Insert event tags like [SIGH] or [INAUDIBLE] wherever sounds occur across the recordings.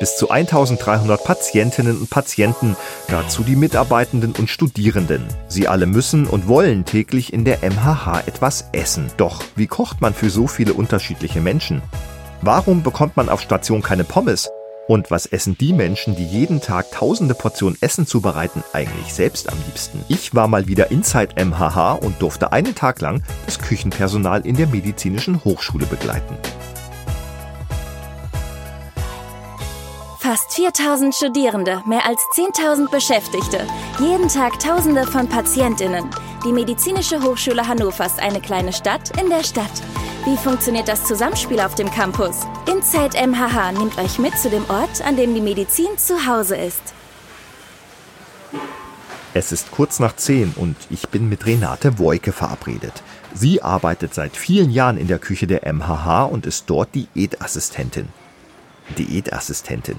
Bis zu 1300 Patientinnen und Patienten, dazu die Mitarbeitenden und Studierenden. Sie alle müssen und wollen täglich in der MHH etwas essen. Doch wie kocht man für so viele unterschiedliche Menschen? Warum bekommt man auf Station keine Pommes? Und was essen die Menschen, die jeden Tag tausende Portionen Essen zubereiten, eigentlich selbst am liebsten? Ich war mal wieder Inside MHH und durfte einen Tag lang das Küchenpersonal in der medizinischen Hochschule begleiten. Fast 4000 Studierende, mehr als 10.000 Beschäftigte, jeden Tag Tausende von Patientinnen. Die Medizinische Hochschule Hannover ist eine kleine Stadt in der Stadt. Wie funktioniert das Zusammenspiel auf dem Campus? Inside MHH nimmt euch mit zu dem Ort, an dem die Medizin zu Hause ist. Es ist kurz nach 10 und ich bin mit Renate Woike verabredet. Sie arbeitet seit vielen Jahren in der Küche der MHH und ist dort Diätassistentin. Diätassistentin.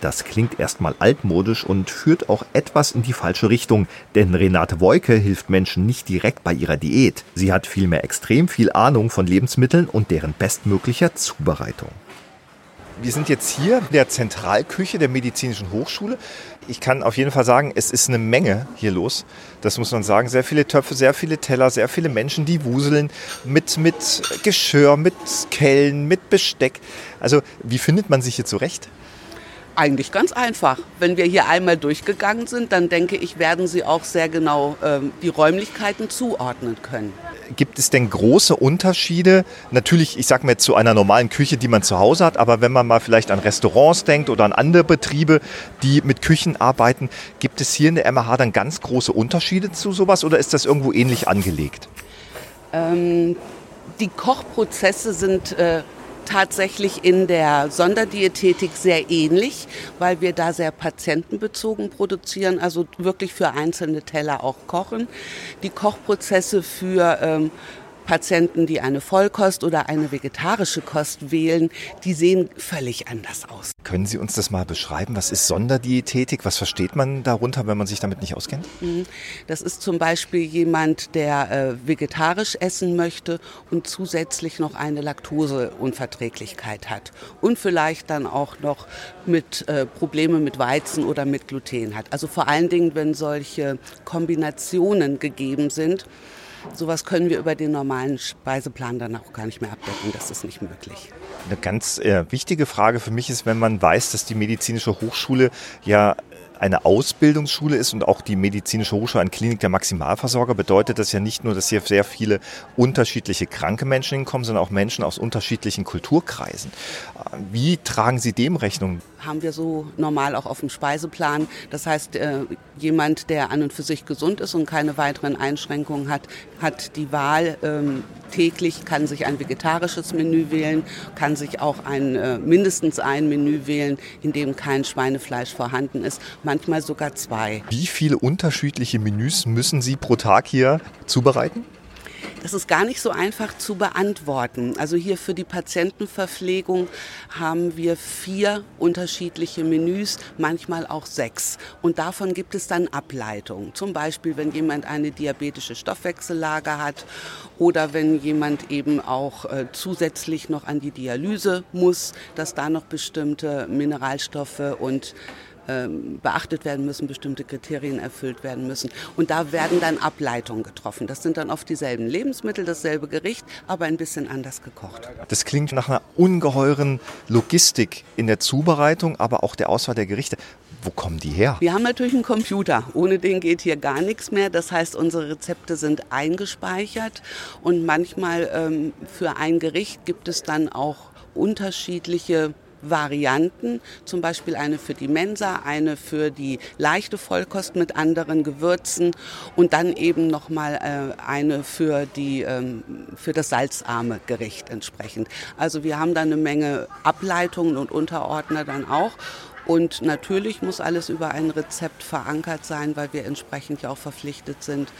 Das klingt erstmal altmodisch und führt auch etwas in die falsche Richtung, denn Renate Woike hilft Menschen nicht direkt bei ihrer Diät. Sie hat vielmehr extrem viel Ahnung von Lebensmitteln und deren bestmöglicher Zubereitung. Wir sind jetzt hier in der Zentralküche der Medizinischen Hochschule. Ich kann auf jeden Fall sagen, es ist eine Menge hier los. Das muss man sagen. Sehr viele Töpfe, sehr viele Teller, sehr viele Menschen, die wuseln mit, mit Geschirr, mit Kellen, mit Besteck. Also, wie findet man sich hier zurecht? Eigentlich ganz einfach. Wenn wir hier einmal durchgegangen sind, dann denke ich, werden Sie auch sehr genau ähm, die Räumlichkeiten zuordnen können. Gibt es denn große Unterschiede? Natürlich, ich sage mal zu einer normalen Küche, die man zu Hause hat, aber wenn man mal vielleicht an Restaurants denkt oder an andere Betriebe, die mit Küchen arbeiten, gibt es hier in der MH dann ganz große Unterschiede zu sowas oder ist das irgendwo ähnlich angelegt? Ähm, die Kochprozesse sind äh, tatsächlich in der Sonderdiätetik sehr ähnlich, weil wir da sehr patientenbezogen produzieren, also wirklich für einzelne Teller auch kochen. Die Kochprozesse für ähm, Patienten, die eine Vollkost oder eine vegetarische Kost wählen, die sehen völlig anders aus. Können Sie uns das mal beschreiben? Was ist Sonderdiätetik? Was versteht man darunter, wenn man sich damit nicht auskennt? Mhm. Das ist zum Beispiel jemand, der äh, vegetarisch essen möchte und zusätzlich noch eine Laktoseunverträglichkeit hat und vielleicht dann auch noch mit äh, Probleme mit Weizen oder mit Gluten hat. Also vor allen Dingen, wenn solche Kombinationen gegeben sind, Sowas können wir über den normalen Speiseplan dann auch gar nicht mehr abdecken. Das ist nicht möglich. Eine ganz äh, wichtige Frage für mich ist, wenn man weiß, dass die medizinische Hochschule ja eine Ausbildungsschule ist und auch die medizinische Hochschule eine Klinik der Maximalversorger, bedeutet das ja nicht nur, dass hier sehr viele unterschiedliche kranke Menschen hinkommen, sondern auch Menschen aus unterschiedlichen Kulturkreisen. Wie tragen Sie dem Rechnung? Haben wir so normal auch auf dem Speiseplan. Das heißt, äh, jemand, der an und für sich gesund ist und keine weiteren Einschränkungen hat, hat die Wahl ähm, täglich, kann sich ein vegetarisches Menü wählen, kann sich auch ein, äh, mindestens ein Menü wählen, in dem kein Schweinefleisch vorhanden ist, manchmal sogar zwei. Wie viele unterschiedliche Menüs müssen Sie pro Tag hier zubereiten? Das ist gar nicht so einfach zu beantworten. Also hier für die Patientenverpflegung haben wir vier unterschiedliche Menüs, manchmal auch sechs. Und davon gibt es dann Ableitungen. Zum Beispiel, wenn jemand eine diabetische Stoffwechsellage hat oder wenn jemand eben auch äh, zusätzlich noch an die Dialyse muss, dass da noch bestimmte Mineralstoffe und ähm, beachtet werden müssen, bestimmte Kriterien erfüllt werden müssen. Und da werden dann Ableitungen getroffen. Das sind dann oft dieselben Lebensmittel, dasselbe Gericht, aber ein bisschen anders gekocht. Das klingt nach einer ungeheuren Logistik in der Zubereitung, aber auch der Auswahl der Gerichte. Wo kommen die her? Wir haben natürlich einen Computer. Ohne den geht hier gar nichts mehr. Das heißt, unsere Rezepte sind eingespeichert und manchmal ähm, für ein Gericht gibt es dann auch unterschiedliche Varianten, zum Beispiel eine für die Mensa, eine für die leichte Vollkost mit anderen Gewürzen und dann eben nochmal äh, eine für, die, ähm, für das salzarme Gericht entsprechend. Also wir haben da eine Menge Ableitungen und Unterordner dann auch. Und natürlich muss alles über ein Rezept verankert sein, weil wir entsprechend ja auch verpflichtet sind,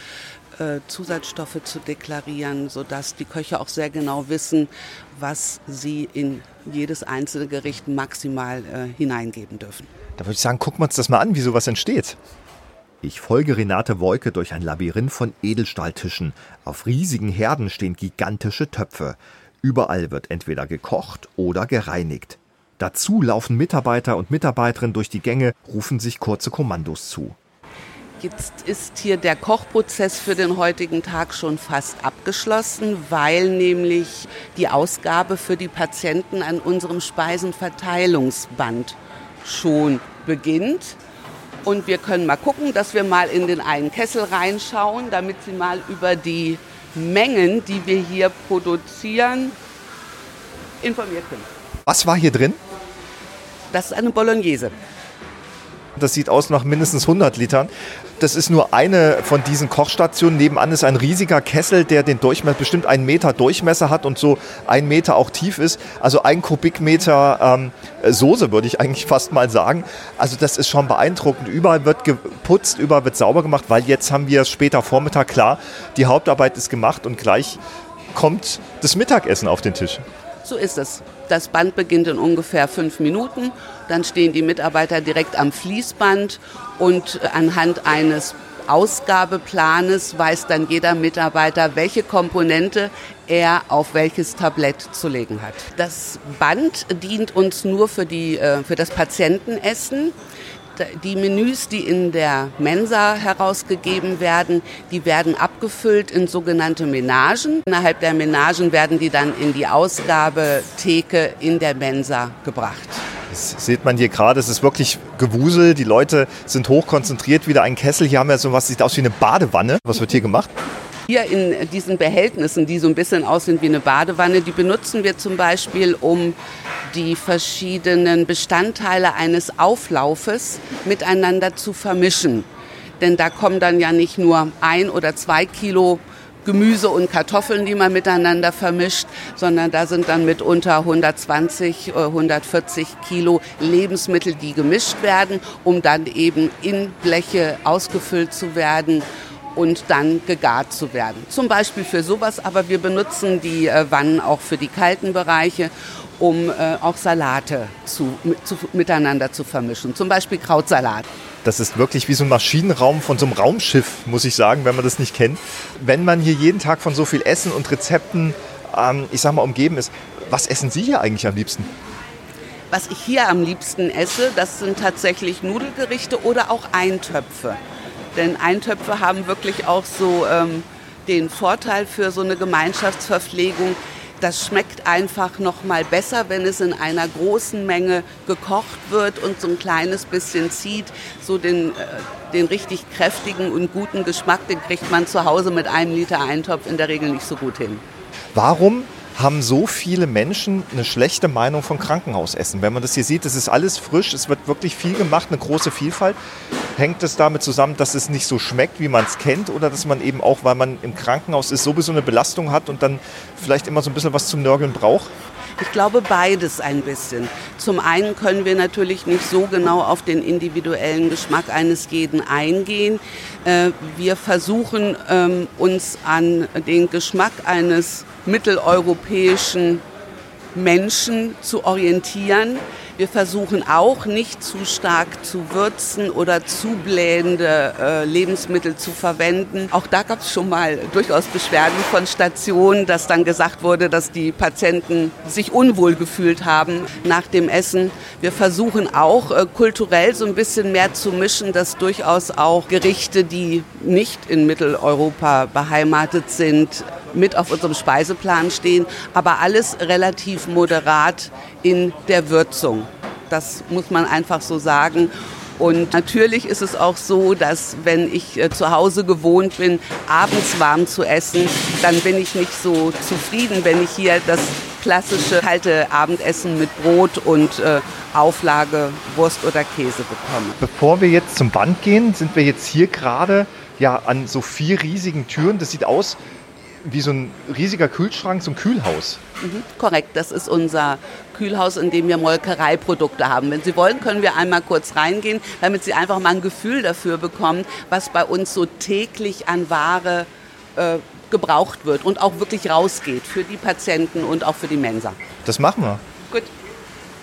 äh, Zusatzstoffe zu deklarieren, sodass die Köche auch sehr genau wissen, was sie in jedes einzelne Gericht maximal äh, hineingeben dürfen. Da würde ich sagen, gucken wir uns das mal an, wie sowas entsteht. Ich folge Renate Wolke durch ein Labyrinth von Edelstahltischen. Auf riesigen Herden stehen gigantische Töpfe. Überall wird entweder gekocht oder gereinigt. Dazu laufen Mitarbeiter und Mitarbeiterinnen durch die Gänge, rufen sich kurze Kommandos zu. Jetzt ist hier der Kochprozess für den heutigen Tag schon fast abgeschlossen, weil nämlich die Ausgabe für die Patienten an unserem Speisenverteilungsband schon beginnt. Und wir können mal gucken, dass wir mal in den einen Kessel reinschauen, damit Sie mal über die Mengen, die wir hier produzieren, informiert sind. Was war hier drin? Das ist eine Bolognese. Das sieht aus nach mindestens 100 Litern. Das ist nur eine von diesen Kochstationen. Nebenan ist ein riesiger Kessel, der den Durchmesser, bestimmt einen Meter Durchmesser hat und so einen Meter auch tief ist. Also ein Kubikmeter ähm, Soße, würde ich eigentlich [LAUGHS] fast mal sagen. Also das ist schon beeindruckend. Überall wird geputzt, überall wird sauber gemacht, weil jetzt haben wir später Vormittag klar, die Hauptarbeit ist gemacht und gleich kommt das Mittagessen auf den Tisch. So ist es. Das Band beginnt in ungefähr fünf Minuten. Dann stehen die Mitarbeiter direkt am Fließband und anhand eines Ausgabeplanes weiß dann jeder Mitarbeiter, welche Komponente er auf welches Tablett zu legen hat. Das Band dient uns nur für, die, äh, für das Patientenessen die Menüs, die in der Mensa herausgegeben werden, die werden abgefüllt in sogenannte Menagen. Innerhalb der Menagen werden die dann in die Ausgabetheke in der Mensa gebracht. Das sieht man hier gerade, es ist wirklich Gewusel. Die Leute sind hochkonzentriert, wieder ein Kessel. Hier haben wir so was, sieht aus wie eine Badewanne. Was wird hier gemacht? Hier in diesen Behältnissen, die so ein bisschen aussehen wie eine Badewanne, die benutzen wir zum Beispiel, um die verschiedenen Bestandteile eines Auflaufes miteinander zu vermischen. Denn da kommen dann ja nicht nur ein oder zwei Kilo Gemüse und Kartoffeln, die man miteinander vermischt, sondern da sind dann mitunter 120, 140 Kilo Lebensmittel, die gemischt werden, um dann eben in Bleche ausgefüllt zu werden und dann gegart zu werden. Zum Beispiel für sowas, aber wir benutzen die äh, Wannen auch für die kalten Bereiche, um äh, auch Salate zu, mit, zu, miteinander zu vermischen. Zum Beispiel Krautsalat. Das ist wirklich wie so ein Maschinenraum von so einem Raumschiff, muss ich sagen, wenn man das nicht kennt. Wenn man hier jeden Tag von so viel Essen und Rezepten, ähm, ich sag mal, umgeben ist, was essen Sie hier eigentlich am liebsten? Was ich hier am liebsten esse, das sind tatsächlich Nudelgerichte oder auch Eintöpfe. Denn Eintöpfe haben wirklich auch so ähm, den Vorteil für so eine Gemeinschaftsverpflegung. Das schmeckt einfach noch mal besser, wenn es in einer großen Menge gekocht wird und so ein kleines bisschen zieht. So den, äh, den richtig kräftigen und guten Geschmack, den kriegt man zu Hause mit einem Liter Eintopf in der Regel nicht so gut hin. Warum haben so viele Menschen eine schlechte Meinung von Krankenhausessen. Wenn man das hier sieht, es ist alles frisch, es wird wirklich viel gemacht, eine große Vielfalt. Hängt es damit zusammen, dass es nicht so schmeckt, wie man es kennt, oder dass man eben auch, weil man im Krankenhaus ist, sowieso eine Belastung hat und dann vielleicht immer so ein bisschen was zum Nörgeln braucht? Ich glaube beides ein bisschen. Zum einen können wir natürlich nicht so genau auf den individuellen Geschmack eines jeden eingehen. Äh, wir versuchen ähm, uns an den Geschmack eines mitteleuropäischen Menschen zu orientieren. Wir versuchen auch nicht zu stark zu würzen oder zu blähende äh, Lebensmittel zu verwenden. Auch da gab es schon mal durchaus Beschwerden von Stationen, dass dann gesagt wurde, dass die Patienten sich unwohl gefühlt haben nach dem Essen. Wir versuchen auch äh, kulturell so ein bisschen mehr zu mischen, dass durchaus auch Gerichte, die nicht in Mitteleuropa beheimatet sind, mit auf unserem Speiseplan stehen, aber alles relativ moderat in der Würzung. Das muss man einfach so sagen. Und natürlich ist es auch so, dass wenn ich äh, zu Hause gewohnt bin, abends warm zu essen, dann bin ich nicht so zufrieden, wenn ich hier das klassische kalte Abendessen mit Brot und äh, Auflage Wurst oder Käse bekomme. Bevor wir jetzt zum Band gehen, sind wir jetzt hier gerade ja an so vier riesigen Türen. Das sieht aus wie so ein riesiger Kühlschrank, so ein Kühlhaus. Mhm, korrekt, das ist unser Kühlhaus, in dem wir Molkereiprodukte haben. Wenn Sie wollen, können wir einmal kurz reingehen, damit Sie einfach mal ein Gefühl dafür bekommen, was bei uns so täglich an Ware äh, gebraucht wird und auch wirklich rausgeht für die Patienten und auch für die Mensa. Das machen wir. Gut.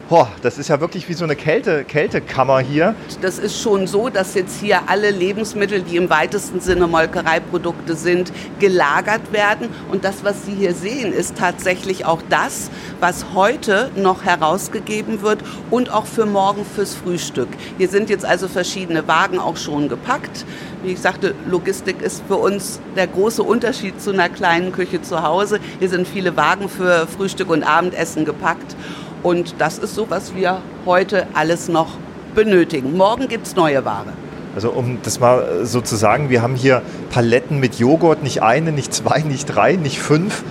Boah, das ist ja wirklich wie so eine Kälte, Kältekammer hier. Das ist schon so, dass jetzt hier alle Lebensmittel, die im weitesten Sinne Molkereiprodukte sind, gelagert werden. Und das, was Sie hier sehen, ist tatsächlich auch das, was heute noch herausgegeben wird und auch für morgen fürs Frühstück. Hier sind jetzt also verschiedene Wagen auch schon gepackt. Wie ich sagte, Logistik ist für uns der große Unterschied zu einer kleinen Küche zu Hause. Hier sind viele Wagen für Frühstück und Abendessen gepackt. Und das ist so, was wir heute alles noch benötigen. Morgen gibt es neue Ware. Also um das mal so zu sagen, wir haben hier Paletten mit Joghurt, nicht eine, nicht zwei, nicht drei, nicht fünf,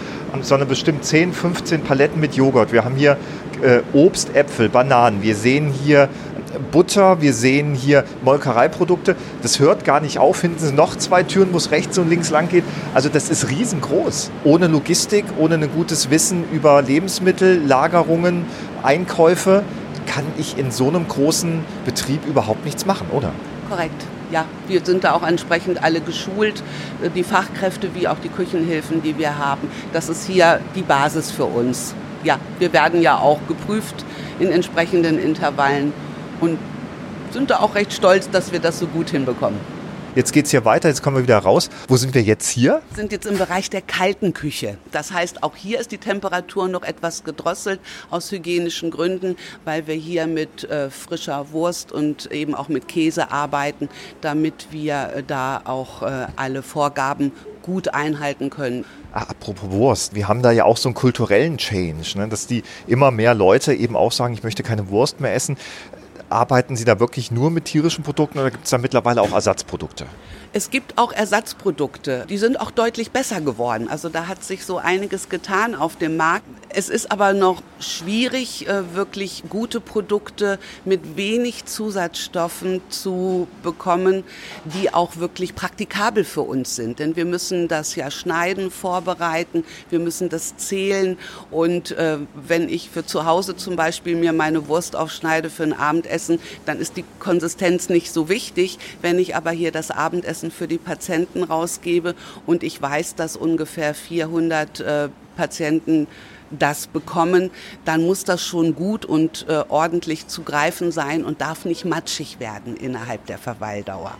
sondern bestimmt 10, 15 Paletten mit Joghurt. Wir haben hier äh, Obst, Äpfel, Bananen. Wir sehen hier Butter, wir sehen hier Molkereiprodukte. Das hört gar nicht auf. Hinten sind noch zwei Türen, wo es rechts und links lang geht. Also das ist riesengroß. Ohne Logistik, ohne ein gutes Wissen über Lebensmittel, Lagerungen, Einkäufe kann ich in so einem großen Betrieb überhaupt nichts machen, oder? Korrekt. Ja, wir sind da auch entsprechend alle geschult, die Fachkräfte wie auch die Küchenhilfen, die wir haben. Das ist hier die Basis für uns. Ja, wir werden ja auch geprüft in entsprechenden Intervallen und sind da auch recht stolz, dass wir das so gut hinbekommen. Jetzt geht es hier weiter, jetzt kommen wir wieder raus. Wo sind wir jetzt hier? Wir sind jetzt im Bereich der kalten Küche. Das heißt, auch hier ist die Temperatur noch etwas gedrosselt aus hygienischen Gründen, weil wir hier mit äh, frischer Wurst und eben auch mit Käse arbeiten, damit wir äh, da auch äh, alle Vorgaben gut einhalten können. Ah, apropos Wurst, wir haben da ja auch so einen kulturellen Change, ne? dass die immer mehr Leute eben auch sagen, ich möchte keine Wurst mehr essen. Arbeiten Sie da wirklich nur mit tierischen Produkten oder gibt es da mittlerweile auch Ersatzprodukte? Es gibt auch Ersatzprodukte, die sind auch deutlich besser geworden. Also da hat sich so einiges getan auf dem Markt. Es ist aber noch schwierig, äh, wirklich gute Produkte mit wenig Zusatzstoffen zu bekommen, die auch wirklich praktikabel für uns sind. Denn wir müssen das ja schneiden, vorbereiten, wir müssen das zählen. Und äh, wenn ich für zu Hause zum Beispiel mir meine Wurst aufschneide für ein Abendessen, dann ist die Konsistenz nicht so wichtig. Wenn ich aber hier das Abendessen Arztpraxen für die Patienten rausgebe und ich weiß, dass ungefähr 400 äh, Patienten das bekommen, dann muss das schon gut und äh, ordentlich zu greifen sein und darf nicht matschig werden innerhalb der Verweildauer.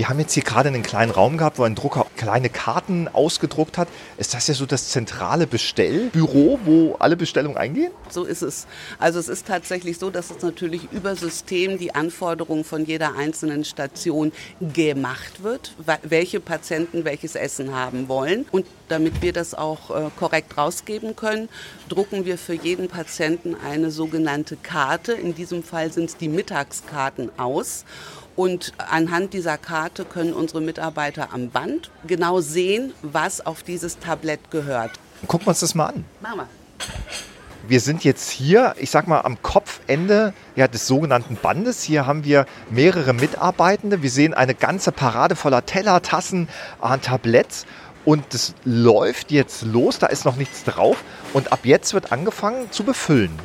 Wir haben jetzt hier gerade einen kleinen Raum gehabt, wo ein Drucker kleine Karten ausgedruckt hat. Ist das ja so das zentrale Bestellbüro, wo alle Bestellungen eingehen? So ist es. Also es ist tatsächlich so, dass es natürlich über System die Anforderungen von jeder einzelnen Station gemacht wird, welche Patienten welches Essen haben wollen. Und damit wir das auch äh, korrekt rausgeben können, drucken wir für jeden Patienten eine sogenannte Karte. In diesem Fall sind es die Mittagskarten aus. Und anhand dieser Karte können unsere Mitarbeiter am Band genau sehen, was auf dieses Tablett gehört. Gucken wir uns das mal an. Machen wir. Wir sind jetzt hier, ich sag mal, am Kopfende ja, des sogenannten Bandes. Hier haben wir mehrere Mitarbeitende. Wir sehen eine ganze Parade voller Teller, Tassen, Tabletts. Und es läuft jetzt los, da ist noch nichts drauf. Und ab jetzt wird angefangen zu befüllen.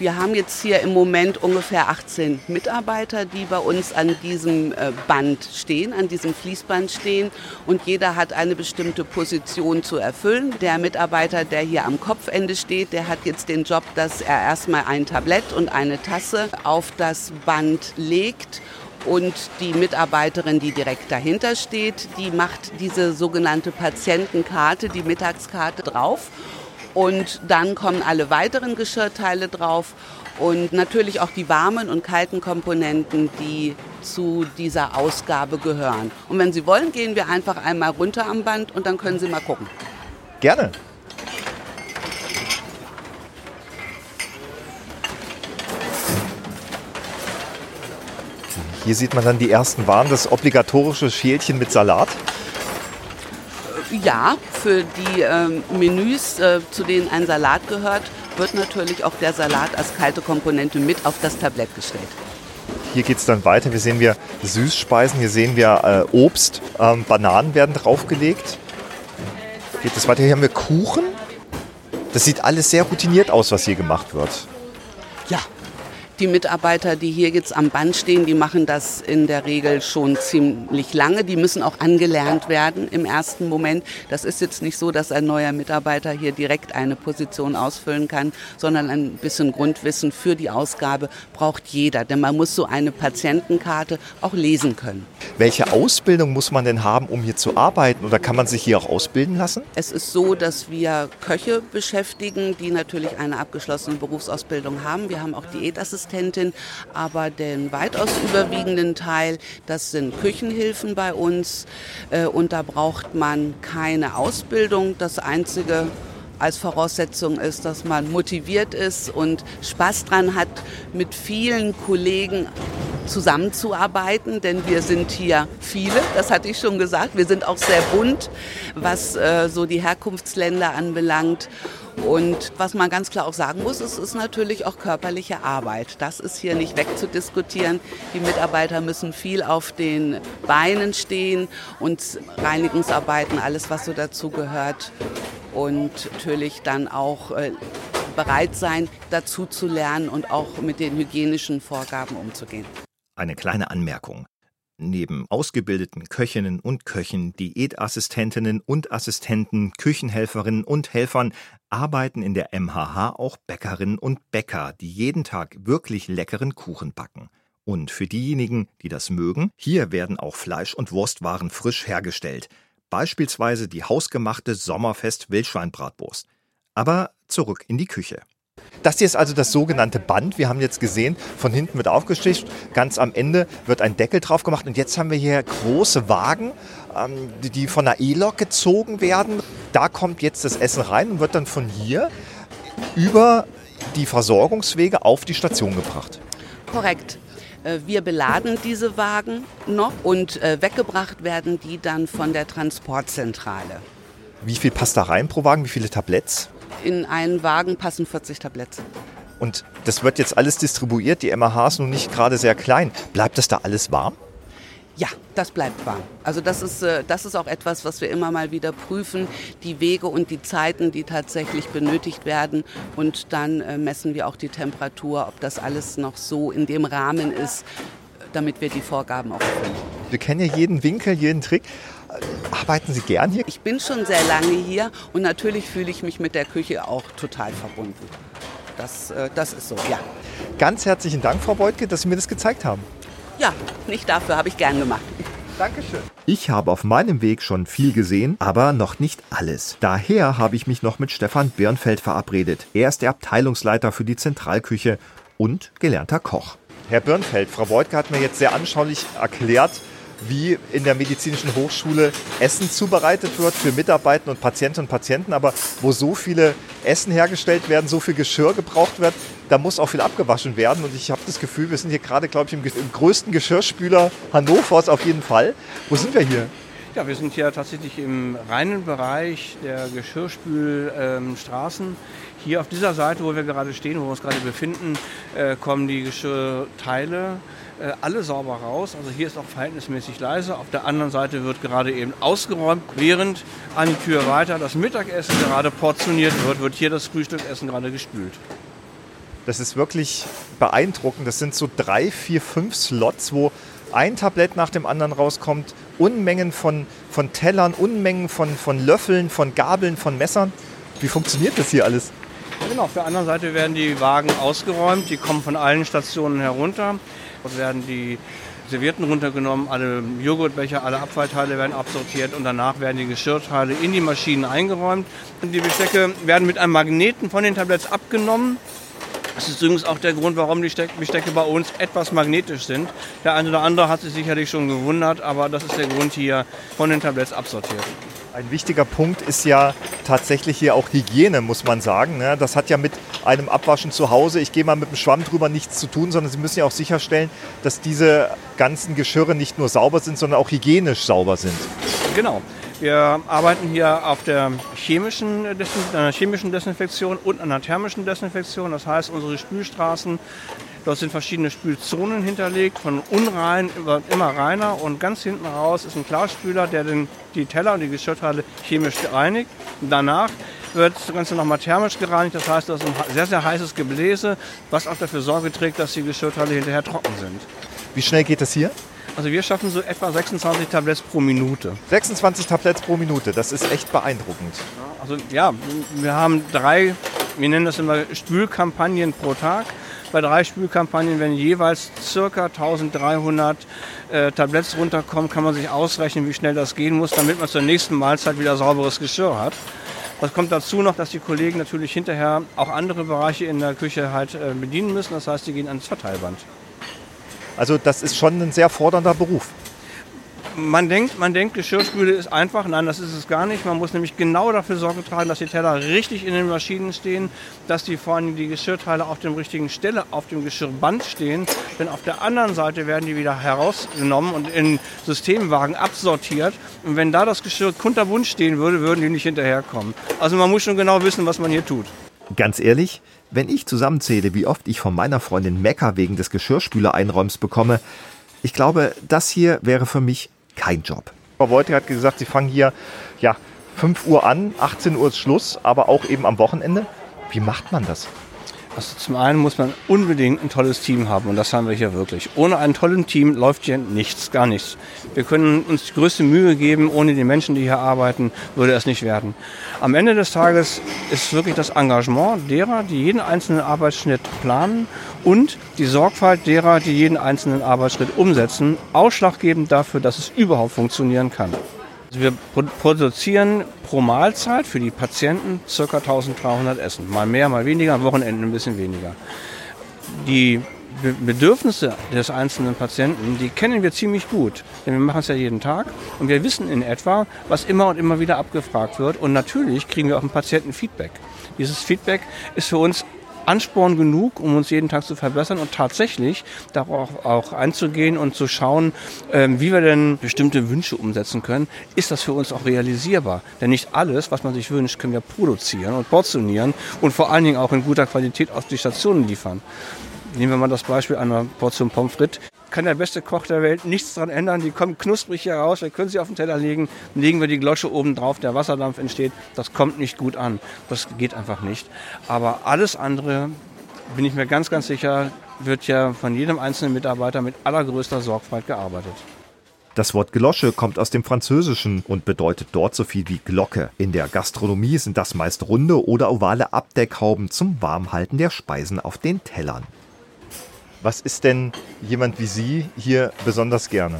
Wir haben jetzt hier im Moment ungefähr 18 Mitarbeiter, die bei uns an diesem äh, Band stehen, an diesem Fließband stehen. Und jeder hat eine bestimmte Position zu erfüllen. Der Mitarbeiter, der hier am Kopfende steht, der hat jetzt den Job, dass er erstmal ein Tablett und eine Tasse auf das Band legt und die Mitarbeiterin, die direkt dahinter steht, die macht diese sogenannte Patientenkarte, die Mittagskarte drauf und dann kommen alle weiteren Geschirrteile drauf und natürlich auch die warmen und kalten Komponenten, die zu dieser Ausgabe gehören. Und wenn Sie wollen, gehen wir einfach einmal runter am Band und dann können Sie mal gucken. Gerne. Hier sieht man dann die ersten Waren, das obligatorische Schälchen mit Salat. Ja, für die ähm, Menüs, äh, zu denen ein Salat gehört, wird natürlich auch der Salat als kalte Komponente mit auf das Tablett gestellt. Hier geht es dann weiter. Hier sehen wir Süßspeisen, hier sehen wir äh, Obst, ähm, Bananen werden draufgelegt. Geht es weiter? Hier haben wir Kuchen. Das sieht alles sehr routiniert aus, was hier gemacht wird. Ja, Die Mitarbeiter, die hier jetzt am Band stehen, die machen das in der Regel schon ziemlich lange. Die müssen auch angelernt werden im ersten Moment. Das ist jetzt nicht so, dass ein neuer Mitarbeiter hier direkt eine Position ausfüllen kann, sondern ein bisschen Grundwissen für die Ausgabe braucht jeder. Denn man muss so eine Patientenkarte auch lesen können. Welche Ausbildung muss man denn haben, um hier zu arbeiten? Oder kann man sich hier auch ausbilden lassen? Es ist so, dass wir Köche beschäftigen, die natürlich eine abgeschlossene Berufsausbildung haben. Wir haben auch Diätassistentin, aber den weitaus überwiegenden Teil, das sind Küchenhilfen bei uns. Äh, und da braucht man keine Ausbildung. Das Einzige, als Voraussetzung ist, dass man motiviert ist und Spaß dran hat, mit vielen Kollegen zusammenzuarbeiten, denn wir sind hier viele, das hatte ich schon gesagt. Wir sind auch sehr bunt, was äh, so die Herkunftsländer anbelangt. Und was man ganz klar auch sagen muss, es ist natürlich auch körperliche Arbeit. Das ist hier nicht wegzudiskutieren. Die Mitarbeiter müssen viel auf den Beinen stehen und Reinigungsarbeiten, alles was so dazu gehört. Und natürlich dann auch äh, bereit sein, dazu zu lernen und auch mit den hygienischen Vorgaben umzugehen. Eine kleine Anmerkung. Neben ausgebildeten Köchinnen und Köchen, Diätassistentinnen und Assistenten, Küchenhelferinnen und Helfern arbeiten in der MHH auch Bäckerinnen und Bäcker, die jeden Tag wirklich leckeren Kuchen backen. Und für diejenigen, die das mögen, hier werden auch Fleisch- und Wurstwaren frisch hergestellt. Beispielsweise die hausgemachte Sommerfest Wildschweinbratwurst. Aber zurück in die Küche. Das hier ist also das sogenannte Band. Wir haben jetzt gesehen, von hinten wird aufgesticht, ganz am Ende wird ein Deckel drauf gemacht und jetzt haben wir hier große Wagen, ähm, die von einer E-Lok gezogen werden. Da kommt jetzt das Essen rein und wird dann von hier über die Versorgungswege auf die Station gebracht. Korrekt. Äh, wir beladen diese Wagen noch und äh, weggebracht werden die dann von der Transportzentrale. Wie viel passt da rein pro Wagen? Wie viele Tabletts? In einen Wagen passen 40 Tabletts. Und das wird jetzt alles distribuiert. Die MAH ist nun nicht gerade sehr klein. Bleibt das da alles warm? Ja, das bleibt warm. Also das ist, äh, das ist auch etwas, was wir immer mal wieder prüfen, die Wege und die Zeiten, die tatsächlich benötigt werden. Und dann äh, messen wir auch die Temperatur, ob das alles noch so in dem Rahmen ist, damit wir die Vorgaben auch erfüllen. Wir kennen ja jeden Winkel, jeden Trick. Arbeiten Sie gern hier? Ich bin schon sehr lange hier und natürlich fühle ich mich mit der Küche auch total verbunden. Das, äh, das ist so, ja. Ganz herzlichen Dank, Frau Beutke, dass Sie mir das gezeigt haben. Ja, nicht dafür, habe ich gern gemacht. Dankeschön. Ich habe auf meinem Weg schon viel gesehen, aber noch nicht alles. Daher habe ich mich noch mit Stefan Birnfeld verabredet. Er ist der Abteilungsleiter für die Zentralküche und gelernter Koch. Herr Birnfeld, Frau Beutke hat mir jetzt sehr anschaulich erklärt, wie in der medizinischen Hochschule Essen zubereitet wird für Mitarbeiter und Patientinnen und Patienten. Aber wo so viele Essen hergestellt werden, so viel Geschirr gebraucht wird, da muss auch viel abgewaschen werden. Und ich habe das Gefühl, wir sind hier gerade, glaube ich, im, im, größten Geschirrspüler Hannovers auf jeden Fall. Wo sind wir hier? Ja, wir sind hier tatsächlich im reinen Bereich der Geschirrspülstraßen. Ähm, hier auf dieser Seite, wo wir gerade stehen, wo wir uns gerade befinden, äh, kommen die Geschirrteile äh, alle sauber raus. Also hier ist auch verhältnismäßig leise. Auf der anderen Seite wird gerade eben ausgeräumt, während an die Tür weiter das Mittagessen gerade portioniert wird, wird hier das Frühstückessen gerade gespült. Das ist wirklich beeindruckend. Das sind so drei, vier, fünf Slots, wo ein Tablett nach dem anderen rauskommt. Unmengen von, von Tellern, Unmengen von, von Löffeln, von Gabeln, von Messern. Wie funktioniert das hier alles? Genau, auf der anderen Seite werden die Wagen ausgeräumt. Die kommen von allen Stationen herunter. Dort werden die Servietten runtergenommen, alle Joghurtbecher, alle Abfallteile werden absortiert und danach werden die Geschirrteile in die Maschinen eingeräumt. Und die Bestecke werden mit einem Magneten von den Tabletts abgenommen. Das ist übrigens auch der Grund, warum die Bestecke bei uns etwas magnetisch sind. Der eine oder andere hat sich sicherlich schon gewundert, aber das ist der Grund hier von den Tabletts absortiert. Ein wichtiger Punkt ist ja tatsächlich hier auch Hygiene, muss man sagen. Ne? Das hat ja mit einem Abwaschen zu Hause, ich gehe mal mit dem Schwamm drüber, nichts zu tun, sondern Sie müssen ja auch sicherstellen, dass diese ganzen Geschirre nicht nur sauber sind, sondern auch hygienisch sauber sind. Genau. Wir arbeiten hier auf der chemischen, einer chemischen Desinfektion und einer thermischen Desinfektion. Das heißt, unsere Spülstraßen Dort sind verschiedene Spülzonen hinterlegt, von unrein über immer reiner und ganz hinten raus ist ein Klarspüler, der den, die Teller und die Geschirrteile chemisch reinigt. Danach wird das Ganze nochmal thermisch gereinigt. Das heißt, das ist ein sehr, sehr heißes Gebläse, was auch dafür Sorge trägt, dass die Geschirrteile hinterher trocken sind. Wie schnell geht das hier? Also wir schaffen so etwa 26 Tabletts pro Minute. 26 Tabletts pro Minute, das ist echt beeindruckend. Also ja, wir haben drei, wir nennen das immer Spülkampagnen pro Tag. Bei drei Spülkampagnen, wenn jeweils circa 1300 äh, Tabletts runterkommen, kann man sich ausrechnen, wie schnell das gehen muss, damit man zur nächsten Mahlzeit wieder sauberes Geschirr hat. Was kommt dazu noch, dass die Kollegen natürlich hinterher auch andere Bereiche in der Küche halt äh, bedienen müssen. Das heißt, die gehen ans Verteilband. Also das ist schon ein sehr fordernder Beruf man denkt, man denkt, Geschirrspüle ist einfach. Nein, das ist es gar nicht. Man muss nämlich genau dafür Sorge tragen, dass die Teller richtig in den Maschinen stehen, dass die vor allem die Geschirrteile auf der richtigen Stelle auf dem Geschirrband stehen. Denn auf der anderen Seite werden die wieder herausgenommen und in Systemwagen absortiert. Und wenn da das Geschirr kunterbunt stehen würde, würden die nicht hinterherkommen. Also man muss schon genau wissen, was man hier tut. Ganz ehrlich, wenn ich zusammenzähle, wie oft ich von meiner Freundin Mecker wegen des Geschirrspülereinräums bekomme, ich glaube, das hier wäre für mich kein Job. Frau Wolter hat gesagt, Sie fangen hier ja, 5 Uhr an, 18 Uhr ist Schluss, aber auch eben am Wochenende. Wie macht man das? Also zum einen muss man unbedingt ein tolles Team haben und das haben wir hier wirklich. Ohne ein tolles Team läuft hier nichts, gar nichts. Wir können uns die größte Mühe geben, ohne die Menschen, die hier arbeiten, würde es nicht werden. Am Ende des Tages ist wirklich das Engagement derer, die jeden einzelnen Arbeitsschnitt planen und die Sorgfalt derer, die jeden einzelnen Arbeitsschritt umsetzen, ausschlaggebend dafür, dass es überhaupt funktionieren kann. Also wir produzieren pro Mahlzeit für die Patienten ca. 1300 Essen. Mal mehr, mal weniger, am Wochenende ein bisschen weniger. Die Bedürfnisse des einzelnen Patienten, die kennen wir ziemlich gut. Denn wir machen es ja jeden Tag und wir wissen in etwa, was immer und immer wieder abgefragt wird. Und natürlich kriegen wir auch im Patienten Feedback. Dieses Feedback ist für uns Ansporn genug, um uns jeden Tag zu verbessern und tatsächlich darauf auch einzugehen und zu schauen, ähm, wie wir denn bestimmte Wünsche umsetzen können. Ist das für uns auch realisierbar? Denn nicht alles, was man sich wünscht, können wir produzieren und portionieren und vor allen Dingen auch in guter Qualität auf die Stationen liefern. Nehmen wir mal das Beispiel einer Portion Pommes frites kann der beste Koch der Welt nichts daran ändern. Die kommen knusprig hier raus, wir können sie auf den Teller legen, legen wir die Glocke oben drauf, der Wasserdampf entsteht. Das kommt nicht gut an. Das geht einfach nicht. Aber alles andere, bin ich mir ganz, ganz sicher, wird ja von jedem einzelnen Mitarbeiter mit allergrößter Sorgfalt gearbeitet. Das Wort Glosche kommt aus dem Französischen und bedeutet dort so viel wie Glocke. In der Gastronomie sind das meist runde oder ovale Abdeckhauben zum Warmhalten der Speisen auf den Tellern. Was ist denn jemand wie Sie hier besonders gerne?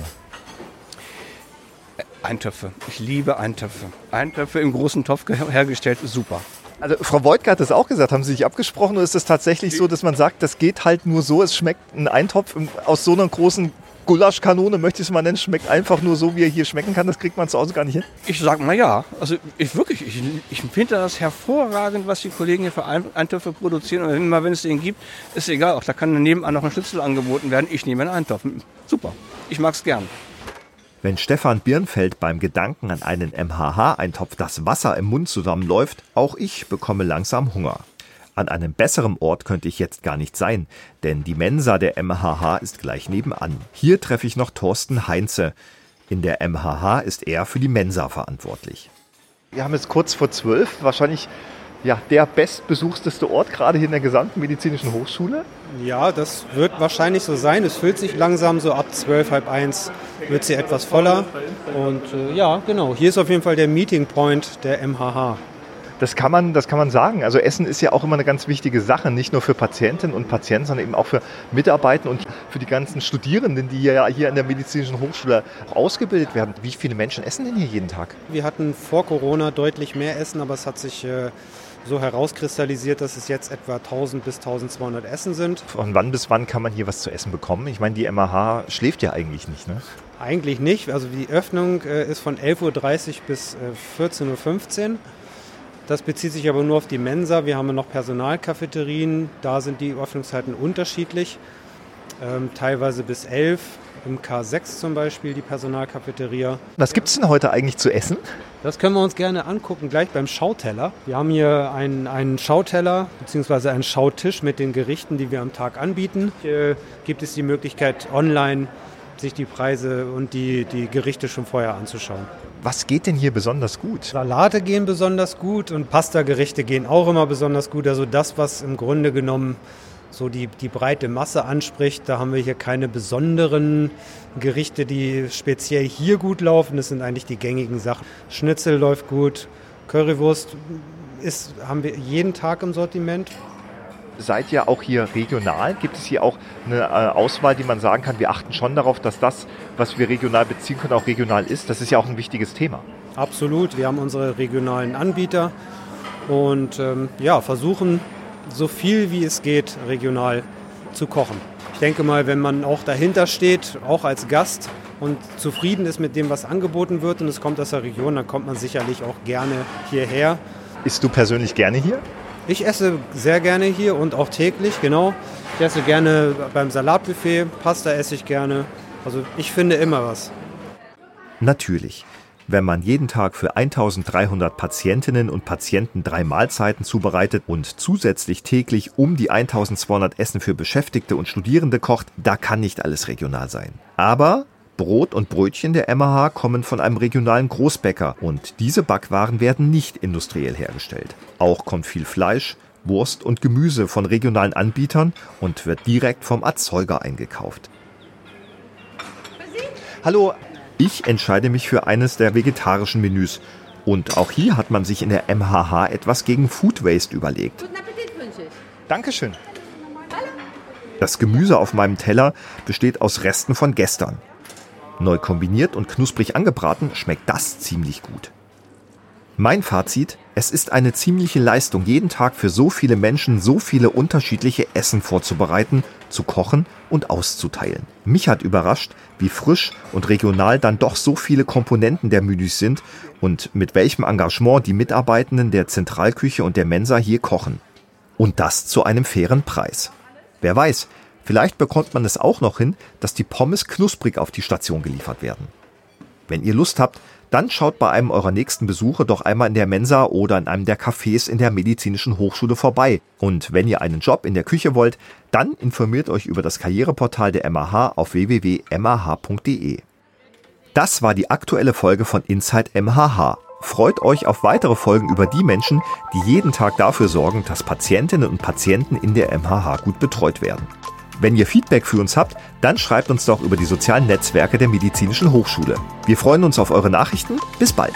Eintöpfe. Ich liebe Eintöpfe. Eintöpfe im großen Topf hergestellt, super. Also Frau Wojtka hat das auch gesagt. Haben Sie sich abgesprochen oder ist es tatsächlich so, dass man sagt, das geht halt nur so, es schmeckt ein Eintopf aus so einer großen Gulaschkanone, möchte ich es mal nennen, schmeckt einfach nur so, wie er hier schmecken kann. Das kriegt man zu Hause gar nicht hin. Ich sag mal ja. Also ich wirklich, ich, ich finde das hervorragend, was die Kollegen hier für Eintöpfe produzieren. Und immer wenn es den gibt, ist egal. Auch da kann nebenan noch ein Schnitzel angeboten werden. Ich nehme einen Eintopf. Super. Ich mag es gern. Wenn Stefan Birnfeld beim Gedanken an einen MHH-Eintopf das Wasser im Mund zusammenläuft, auch ich bekomme langsam Hunger. An einem besseren Ort könnte ich jetzt gar nicht sein, denn die Mensa der MHH ist gleich nebenan. Hier treffe ich noch Thorsten Heinze. In der MHH ist er für die Mensa verantwortlich. Wir haben jetzt kurz vor zwölf, wahrscheinlich ja, der bestbesuchteste Ort gerade hier in der gesamten medizinischen Hochschule. Ja, das wird wahrscheinlich so sein. Es füllt sich langsam so ab zwölf, halb eins wird sie etwas voller. Und äh, ja, genau, hier ist auf jeden Fall der Meeting Point der MHH. Das kann, man, das kann man sagen. Also Essen ist ja auch immer eine ganz wichtige Sache, nicht nur für Patientinnen und Patienten, sondern eben auch für Mitarbeiter und für die ganzen Studierenden, die ja hier an der medizinischen Hochschule ausgebildet werden. Wie viele Menschen essen denn hier jeden Tag? Wir hatten vor Corona deutlich mehr Essen, aber es hat sich äh, so herauskristallisiert, dass es jetzt etwa 1000 bis 1200 Essen sind. Von wann bis wann kann man hier was zu essen bekommen? Ich meine, die MAH schläft ja eigentlich nicht, ne? Eigentlich nicht. Also die Öffnung äh, ist von 11.30 Uhr bis äh, 14.15 Uhr. Das bezieht sich aber nur auf die Mensa. Wir haben noch Personalcafeterien. Da sind die Öffnungszeiten unterschiedlich. Ähm, teilweise bis 11. Im K6 zum Beispiel die Personalcafeteria. Was gibt es denn heute eigentlich zu essen? Das können wir uns gerne angucken, gleich beim Schauteller. Wir haben hier einen, einen Schauteller bzw. einen Schautisch mit den Gerichten, die wir am Tag anbieten. Hier gibt es die Möglichkeit, online sich die Preise und die, die Gerichte schon vorher anzuschauen. Was geht denn hier besonders gut? Salate gehen besonders gut und Pasta-Gerichte gehen auch immer besonders gut. Also das, was im Grunde genommen so die, die breite Masse anspricht. Da haben wir hier keine besonderen Gerichte, die speziell hier gut laufen. Das sind eigentlich die gängigen Sachen. Schnitzel läuft gut, Currywurst ist, haben wir jeden Tag im Sortiment. Seid ihr auch hier regional? Gibt es hier auch eine äh, Auswahl, die man sagen kann, wir achten schon darauf, dass das, was wir regional beziehen können, auch regional ist? Das ist ja auch ein wichtiges Thema. Absolut. Wir haben unsere regionalen Anbieter und ähm, ja, versuchen so viel wie es geht regional zu kochen. Ich denke mal, wenn man auch dahinter steht, auch als Gast und zufrieden ist mit dem, was angeboten wird und es kommt aus der Region, dann kommt man sicherlich auch gerne hierher. Isst du persönlich gerne hier? Ich esse sehr gerne hier und auch täglich, genau. Ich esse gerne beim Salatbuffet, Pasta esse ich gerne. Also ich finde immer was. Natürlich. Wenn man jeden Tag für 1300 Patientinnen und Patienten drei Mahlzeiten zubereitet und zusätzlich täglich um die 1200 Essen für Beschäftigte und Studierende kocht, da kann nicht alles regional sein. Aber Brot und Brötchen der MAH kommen von einem regionalen Großbäcker und diese Backwaren werden nicht industriell hergestellt. Auch kommt viel Fleisch, Wurst und Gemüse von regionalen Anbietern und wird direkt vom Erzeuger eingekauft. Hallo, ich entscheide mich für eines der vegetarischen Menüs. Und auch hier hat man sich in der MHH etwas gegen Food Waste überlegt. Guten Appetit wünsche ich. Dankeschön. Das Gemüse auf meinem Teller besteht aus Resten von gestern. Neu kombiniert und knusprig angebraten schmeckt das ziemlich gut. Mein Fazit, es ist eine ziemliche Leistung, jeden Tag für so viele Menschen so viele unterschiedliche Essen vorzubereiten, zu kochen und auszuteilen. Mich hat überrascht, wie frisch und regional dann doch so viele Komponenten der Menüs sind und mit welchem Engagement die Mitarbeitenden der Zentralküche und der Mensa hier kochen. Und das zu einem fairen Preis. Wer weiß, vielleicht bekommt man es auch noch hin, dass die Pommes knusprig auf die Station geliefert werden. Wenn ihr Lust habt, dann schaut bei einem eurer nächsten Besuche doch einmal in der Mensa oder in einem der Cafés in der Medizinischen Hochschule vorbei. Und wenn ihr einen Job in der Küche wollt, dann informiert euch über das Karriereportal der MAH auf www.mah.de. Das war die aktuelle Folge von Inside MHH. Freut euch auf weitere Folgen über die Menschen, die jeden Tag dafür sorgen, dass Patientinnen und Patienten in der MHH gut betreut werden. Wenn ihr Feedback für uns habt, dann schreibt uns doch über die sozialen Netzwerke der Medizinischen Hochschule. Wir freuen uns auf eure Nachrichten. Bis bald.